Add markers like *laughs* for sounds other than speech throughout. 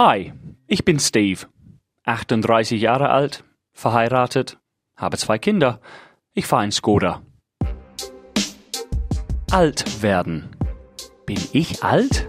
Hi, ich bin Steve, 38 Jahre alt, verheiratet, habe zwei Kinder. Ich fahre in Skoda. Alt werden. Bin ich alt?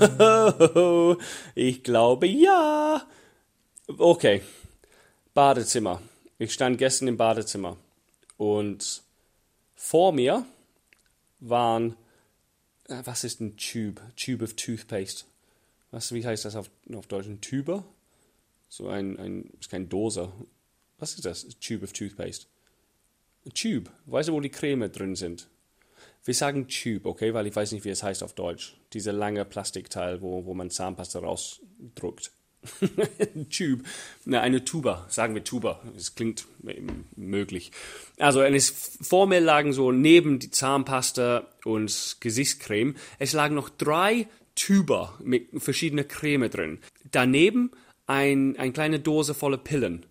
*laughs* ich glaube ja. Okay. Badezimmer. Ich stand gestern im Badezimmer und vor mir waren, was ist ein Tube? Tube of Toothpaste. Was, wie heißt das auf, auf Deutsch? Ein Tuber? So ein, ein, ist kein Dose. Was ist das? Tube of Toothpaste. Ein Tube. Weißt du, wo die Creme drin sind? Wir sagen Tube, okay, weil ich weiß nicht, wie es heißt auf Deutsch. Dieser lange Plastikteil, wo, wo man Zahnpasta rausdruckt. *laughs* Tube, na, eine Tuba, sagen wir Tuba, es klingt möglich. Also vor mir lagen so neben die Zahnpasta und Gesichtscreme, es lagen noch drei Tuber mit verschiedener Creme drin. Daneben ein, eine kleine Dose voller Pillen.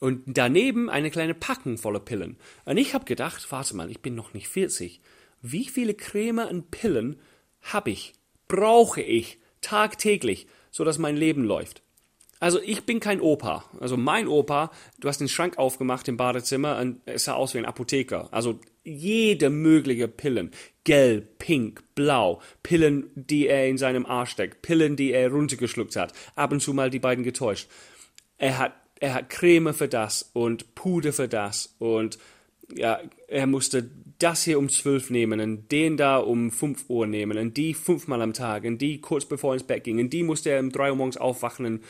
Und daneben eine kleine Packung voller Pillen. Und ich habe gedacht, warte mal, ich bin noch nicht 40. Wie viele Creme und Pillen habe ich, brauche ich tagtäglich, sodass mein Leben läuft? Also ich bin kein Opa. Also mein Opa, du hast den Schrank aufgemacht im Badezimmer und es sah aus wie ein Apotheker. Also jede mögliche Pillen. Gelb, pink, blau. Pillen, die er in seinem Arsch steckt. Pillen, die er runtergeschluckt hat. Ab und zu mal die beiden getäuscht. Er hat, er hat Creme für das und Puder für das und ja, er musste das hier um zwölf nehmen und den da um fünf Uhr nehmen und die fünfmal am Tag und die kurz bevor er ins Bett ging und die musste er um drei Uhr morgens aufwachen und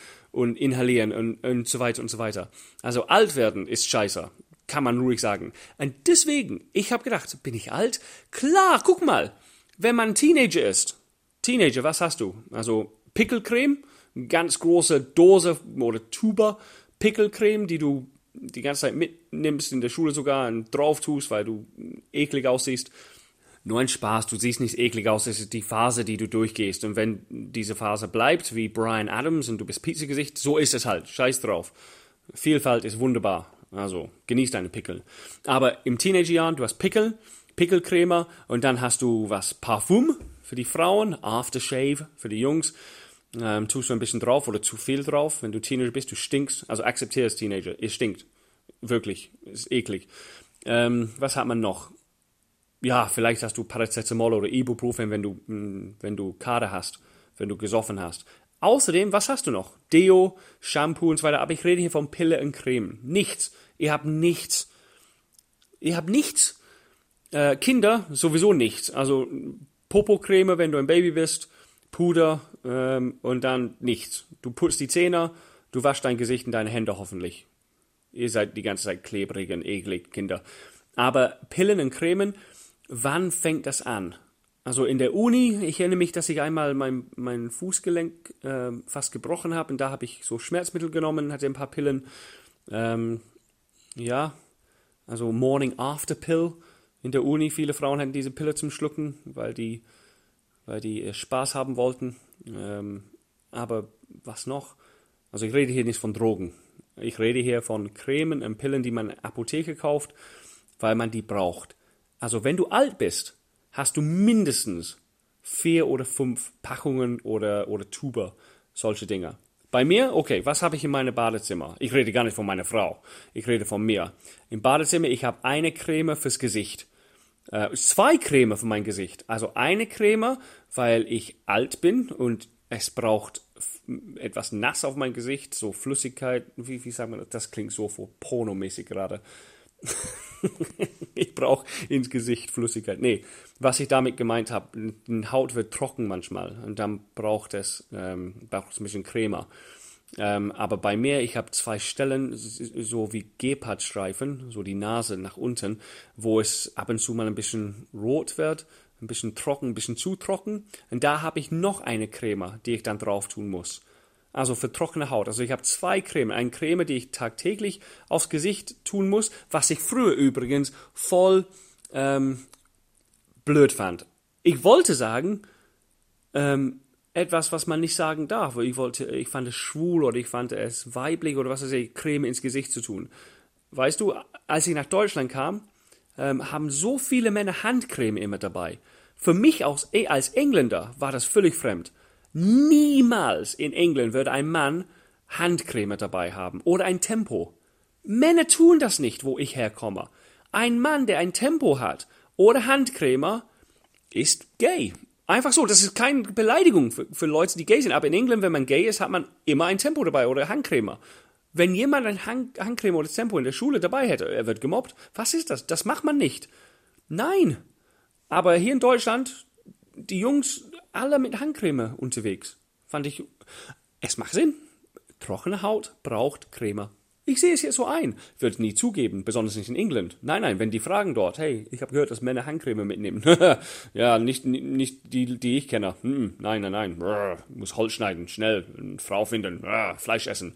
inhalieren und, und so weiter und so weiter. Also alt werden ist scheiße, kann man ruhig sagen. Und deswegen, ich habe gedacht, bin ich alt? Klar, guck mal, wenn man Teenager ist, Teenager, was hast du? Also Pickelcreme, ganz große Dose oder Tuber Pickelcreme, die du die ganze Zeit mitnimmst, in der Schule sogar und drauf tust, weil du eklig aussiehst. Nur ein Spaß, du siehst nicht eklig aus, es ist die Phase, die du durchgehst. Und wenn diese Phase bleibt, wie Brian Adams und du bist Pizzagesicht, so ist es halt. Scheiß drauf. Vielfalt ist wunderbar. Also genieß deine Pickel. Aber im Teenagerjahren, du hast Pickel, Pickelcreme und dann hast du was Parfum für die Frauen, Aftershave für die Jungs. Ähm, tust du ein bisschen drauf oder zu viel drauf. Wenn du Teenager bist, du stinkst. Also akzeptiere es, Teenager. Ihr stinkt. Wirklich. Ist eklig. Ähm, was hat man noch? Ja, vielleicht hast du Paracetamol oder Ibuprofen, wenn du, mm, wenn du Kader hast, wenn du gesoffen hast. Außerdem, was hast du noch? Deo, Shampoo und so weiter. Aber ich rede hier von Pille und Creme. Nichts. Ihr habt nichts. Ihr habt nichts. Äh, Kinder sowieso nichts. Also Popocreme, wenn du ein Baby bist. Puder ähm, und dann nichts. Du putzt die Zähne, du waschst dein Gesicht und deine Hände hoffentlich. Ihr seid die ganze Zeit klebrig und eklig, Kinder. Aber Pillen und Cremen, wann fängt das an? Also in der Uni, ich erinnere mich, dass ich einmal mein, mein Fußgelenk äh, fast gebrochen habe und da habe ich so Schmerzmittel genommen, hatte ein paar Pillen. Ähm, ja, also Morning After Pill in der Uni. Viele Frauen hatten diese Pille zum Schlucken, weil die weil die äh, Spaß haben wollten. Ähm, aber was noch? Also ich rede hier nicht von Drogen. Ich rede hier von Cremen und Pillen, die man in der Apotheke kauft, weil man die braucht. Also wenn du alt bist, hast du mindestens vier oder fünf Packungen oder, oder Tuber, solche Dinge. Bei mir, okay, was habe ich in meinem Badezimmer? Ich rede gar nicht von meiner Frau. Ich rede von mir. Im Badezimmer, ich habe eine Creme fürs Gesicht äh, zwei Creme für mein Gesicht. Also eine Creme, weil ich alt bin und es braucht etwas nass auf mein Gesicht, so Flüssigkeit, wie, wie sagt man das? Das klingt so pornomäßig gerade. *laughs* ich brauche ins Gesicht Flüssigkeit. Nee, was ich damit gemeint habe, die Haut wird trocken manchmal und dann braucht es, ähm, braucht es ein bisschen Creme. Ähm, aber bei mir, ich habe zwei Stellen, so wie Gepardstreifen, so die Nase nach unten, wo es ab und zu mal ein bisschen rot wird, ein bisschen trocken, ein bisschen zu trocken. Und da habe ich noch eine Creme, die ich dann drauf tun muss. Also für trockene Haut. Also ich habe zwei Creme. Eine Creme, die ich tagtäglich aufs Gesicht tun muss, was ich früher übrigens voll ähm, blöd fand. Ich wollte sagen, ähm, etwas, was man nicht sagen darf. Ich wollte, ich fand es schwul oder ich fand es weiblich oder was weiß ich, Creme ins Gesicht zu tun. Weißt du, als ich nach Deutschland kam, ähm, haben so viele Männer Handcreme immer dabei. Für mich als, als Engländer war das völlig fremd. Niemals in England würde ein Mann Handcreme dabei haben oder ein Tempo. Männer tun das nicht, wo ich herkomme. Ein Mann, der ein Tempo hat oder Handcreme, ist gay. Einfach so, das ist keine Beleidigung für, für Leute, die gay sind. Aber in England, wenn man gay ist, hat man immer ein Tempo dabei oder Handcreme. Wenn jemand ein Hand, Handcreme oder Tempo in der Schule dabei hätte, er wird gemobbt. Was ist das? Das macht man nicht. Nein. Aber hier in Deutschland, die Jungs alle mit Handcreme unterwegs. Fand ich, es macht Sinn. Trockene Haut braucht Creme. Ich sehe es jetzt so ein. Würde nie zugeben, besonders nicht in England. Nein, nein, wenn die fragen dort, hey, ich habe gehört, dass Männer Handcreme mitnehmen. *laughs* ja, nicht, nicht die, die ich kenne. Hm, nein, nein, nein. Brr, muss Holz schneiden, schnell, Frau finden, Brr, Fleisch essen.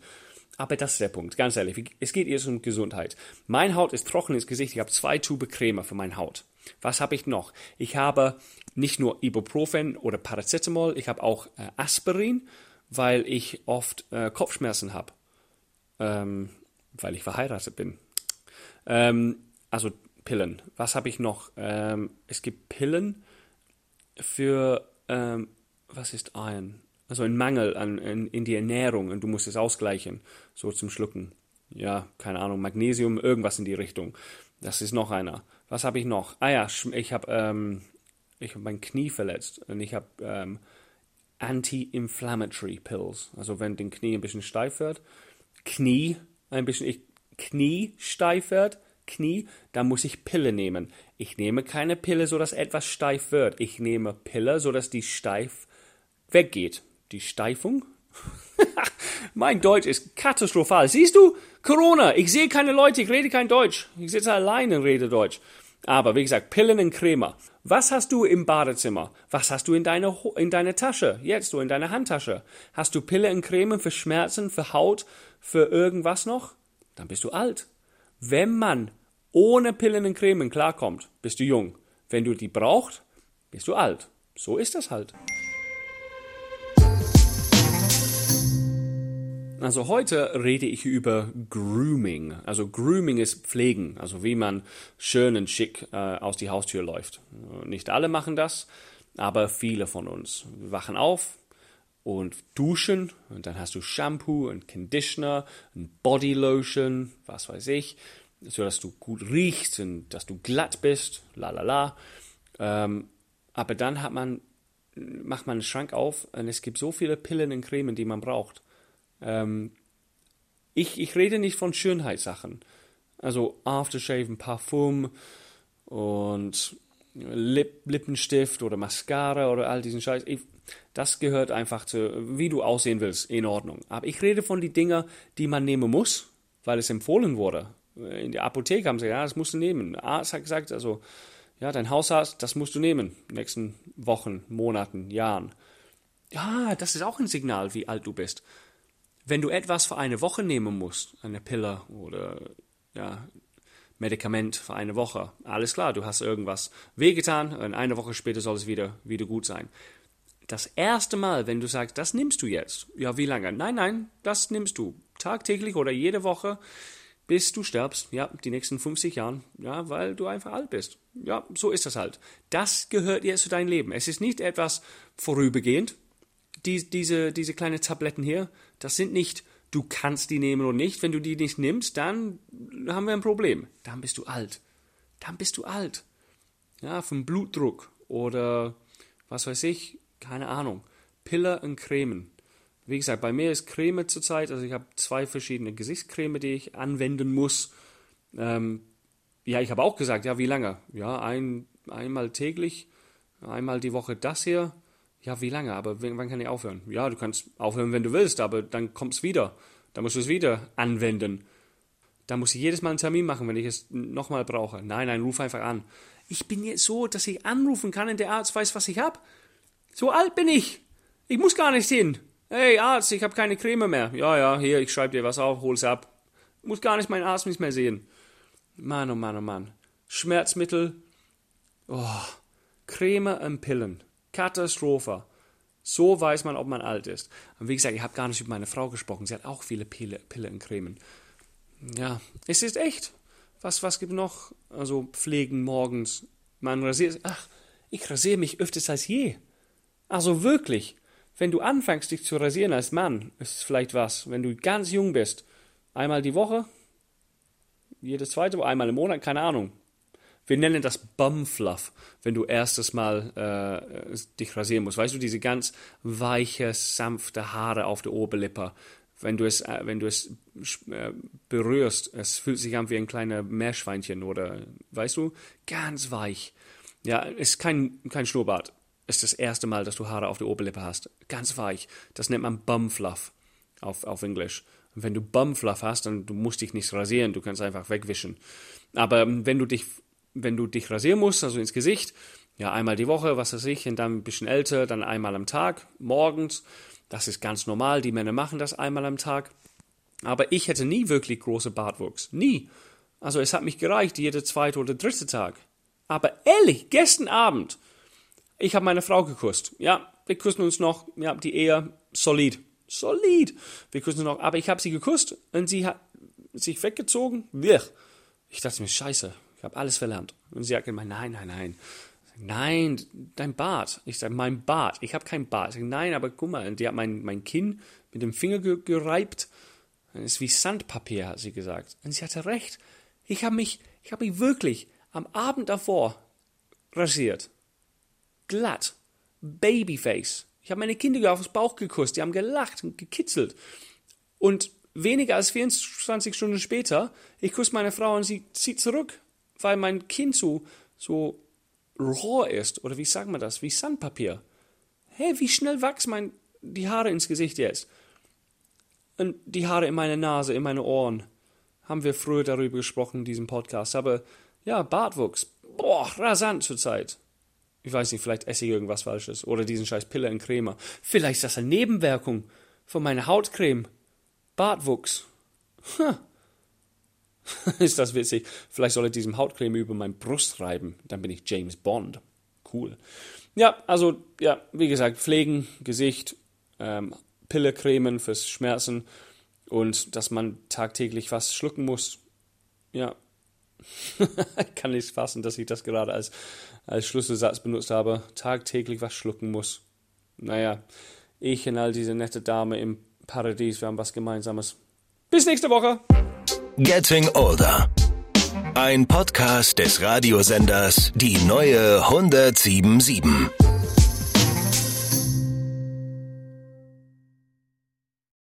Aber das ist der Punkt, ganz ehrlich. Es geht jetzt um Gesundheit. Mein Haut ist trockenes Gesicht. Ich habe zwei Tube Creme für meine Haut. Was habe ich noch? Ich habe nicht nur Ibuprofen oder Paracetamol, ich habe auch äh, Aspirin, weil ich oft äh, Kopfschmerzen habe. Ähm, weil ich verheiratet bin. Ähm, also Pillen. Was habe ich noch? Ähm, es gibt Pillen für, ähm, was ist Iron? Also ein Mangel an, in, in die Ernährung und du musst es ausgleichen, so zum Schlucken. Ja, keine Ahnung, Magnesium, irgendwas in die Richtung. Das ist noch einer. Was habe ich noch? Ah ja, ich habe ähm, ich hab mein Knie verletzt und ich habe ähm, Anti-Inflammatory Pills. Also wenn dein Knie ein bisschen steif wird, Knie ein bisschen, ich, Knie steif wird, Knie, dann muss ich Pille nehmen. Ich nehme keine Pille, so dass etwas steif wird. Ich nehme Pille, so dass die steif weggeht. Die Steifung? *laughs* mein Deutsch ist katastrophal. Siehst du? Corona. Ich sehe keine Leute, ich rede kein Deutsch. Ich sitze alleine und rede Deutsch. Aber wie gesagt, Pillen und Creme. Was hast du im Badezimmer? Was hast du in deiner, in deiner Tasche? Jetzt, du in deiner Handtasche. Hast du Pille und Creme für Schmerzen, für Haut, für irgendwas noch? Dann bist du alt. Wenn man ohne Pillen und Cremen klarkommt, bist du jung. Wenn du die brauchst, bist du alt. So ist das halt. Also heute rede ich über Grooming. Also Grooming ist Pflegen, also wie man schön und schick äh, aus die Haustür läuft. Nicht alle machen das, aber viele von uns. Wir wachen auf und duschen und dann hast du Shampoo und Conditioner und Bodylotion, was weiß ich, so dass du gut riechst und dass du glatt bist, la la la. Ähm, aber dann hat man, macht man einen Schrank auf und es gibt so viele Pillen und Cremen, die man braucht. Ähm, ich, ich rede nicht von Schönheitssachen. Also Aftershave, Parfum und Lip, Lippenstift oder Mascara oder all diesen Scheiß. Ich, das gehört einfach zu, wie du aussehen willst, in Ordnung. Aber ich rede von den Dingen, die man nehmen muss, weil es empfohlen wurde. In der Apotheke haben sie gesagt, ja, das musst du nehmen. Der Arzt hat gesagt, also, ja, dein Hausarzt, das musst du nehmen. Nächsten Wochen, Monaten, Jahren. Ja, das ist auch ein Signal, wie alt du bist wenn du etwas für eine Woche nehmen musst, eine Pille oder ja, Medikament für eine Woche, alles klar, du hast irgendwas wehgetan und eine Woche später soll es wieder, wieder gut sein. Das erste Mal, wenn du sagst, das nimmst du jetzt, ja, wie lange? Nein, nein, das nimmst du tagtäglich oder jede Woche, bis du stirbst, ja, die nächsten 50 Jahren, ja, weil du einfach alt bist. Ja, so ist das halt. Das gehört jetzt zu deinem Leben. Es ist nicht etwas vorübergehend, die, diese, diese kleinen Tabletten hier, das sind nicht, du kannst die nehmen oder nicht. Wenn du die nicht nimmst, dann haben wir ein Problem. Dann bist du alt. Dann bist du alt. Ja, vom Blutdruck oder was weiß ich, keine Ahnung. Pille und Cremen. Wie gesagt, bei mir ist Creme zurzeit, also ich habe zwei verschiedene Gesichtscreme, die ich anwenden muss. Ähm, ja, ich habe auch gesagt, ja, wie lange? Ja, ein, einmal täglich, einmal die Woche das hier ja, wie lange? Aber wann kann ich aufhören? Ja, du kannst aufhören, wenn du willst, aber dann kommt es wieder. Dann musst du es wieder anwenden. Da muss ich jedes Mal einen Termin machen, wenn ich es nochmal brauche. Nein, nein, ruf einfach an. Ich bin jetzt so, dass ich anrufen kann und der Arzt weiß, was ich habe. So alt bin ich. Ich muss gar nicht hin. Hey Arzt, ich habe keine Creme mehr. Ja, ja, hier, ich schreibe dir was auf, hol's ab. Muss gar nicht meinen Arzt nicht mehr sehen. Mann, oh Mann, oh Mann. Schmerzmittel. Oh, Creme und Pillen. Katastrophe. So weiß man, ob man alt ist. Und wie gesagt, ich habe gar nicht über meine Frau gesprochen. Sie hat auch viele Pille, Pille und Cremen. Ja, es ist echt. Was, was gibt noch? Also Pflegen morgens. Man rasiert. Ach, Ich rasiere mich öfters als je. Also wirklich, wenn du anfängst, dich zu rasieren als Mann, ist es vielleicht was. Wenn du ganz jung bist, einmal die Woche, jedes zweite, einmal im Monat, keine Ahnung. Wir nennen das Bumfluff, wenn du erstes Mal äh, dich rasieren musst. Weißt du, diese ganz weiche, sanfte Haare auf der Oberlippe. Wenn du es, äh, wenn du es äh, berührst, es fühlt sich an wie ein kleiner Meerschweinchen oder, weißt du, ganz weich. Ja, ist kein, kein Schnurrbart. Ist das erste Mal, dass du Haare auf der Oberlippe hast. Ganz weich. Das nennt man Bumfluff auf, auf Englisch. Wenn du Bumfluff hast, dann du musst dich nicht rasieren, du kannst einfach wegwischen. Aber ähm, wenn du dich wenn du dich rasieren musst, also ins Gesicht, ja, einmal die Woche, was weiß ich, und dann ein bisschen älter, dann einmal am Tag, morgens. Das ist ganz normal, die Männer machen das einmal am Tag. Aber ich hätte nie wirklich große Bartwuchs. Nie. Also es hat mich gereicht, jeder zweite oder dritte Tag. Aber ehrlich, gestern Abend, ich habe meine Frau geküsst. Ja, wir küssen uns noch, ja, die Ehe solid. Solid. Wir küssen uns noch, aber ich habe sie geküsst und sie hat sich weggezogen. Ich dachte mir, scheiße, ich habe alles verlernt. Und sie hat gemeint, nein, nein, nein. Nein, dein Bart. Ich sage, mein Bart. Ich habe kein Bart. Sage, nein, aber guck mal. Und die hat mein, mein Kinn mit dem Finger ge gereibt. Das ist wie Sandpapier, hat sie gesagt. Und sie hatte recht. Ich habe mich, ich habe mich wirklich am Abend davor rasiert. Glatt. Babyface. Ich habe meine Kinder aufs Bauch geküsst. Die haben gelacht und gekitzelt. Und weniger als 24 Stunden später, ich küsse meine Frau und sie zieht zurück weil mein Kind so, so roh ist, oder wie sagt man das, wie Sandpapier. Hey, wie schnell wachsen mein, die Haare ins Gesicht jetzt? Und die Haare in meiner Nase, in meine Ohren. Haben wir früher darüber gesprochen in diesem Podcast. Aber ja, Bartwuchs. Boah, rasant zurzeit. Ich weiß nicht, vielleicht esse ich irgendwas Falsches. Oder diesen scheiß Pille in Creme. Vielleicht ist das eine Nebenwirkung von meiner Hautcreme. Bartwuchs. Huh. *laughs* ist das witzig. Vielleicht soll ich diesem Hautcreme über meine Brust reiben. Dann bin ich James Bond. Cool. Ja, also, ja, wie gesagt, pflegen, Gesicht, ähm, Pillecremen fürs Schmerzen und dass man tagtäglich was schlucken muss. Ja. *laughs* Kann nicht fassen, dass ich das gerade als, als Schlüsselsatz benutzt habe. Tagtäglich was schlucken muss. Naja, ich und all diese nette Dame im Paradies, wir haben was Gemeinsames. Bis nächste Woche! Getting Older. Ein Podcast des Radiosenders Die neue 1077.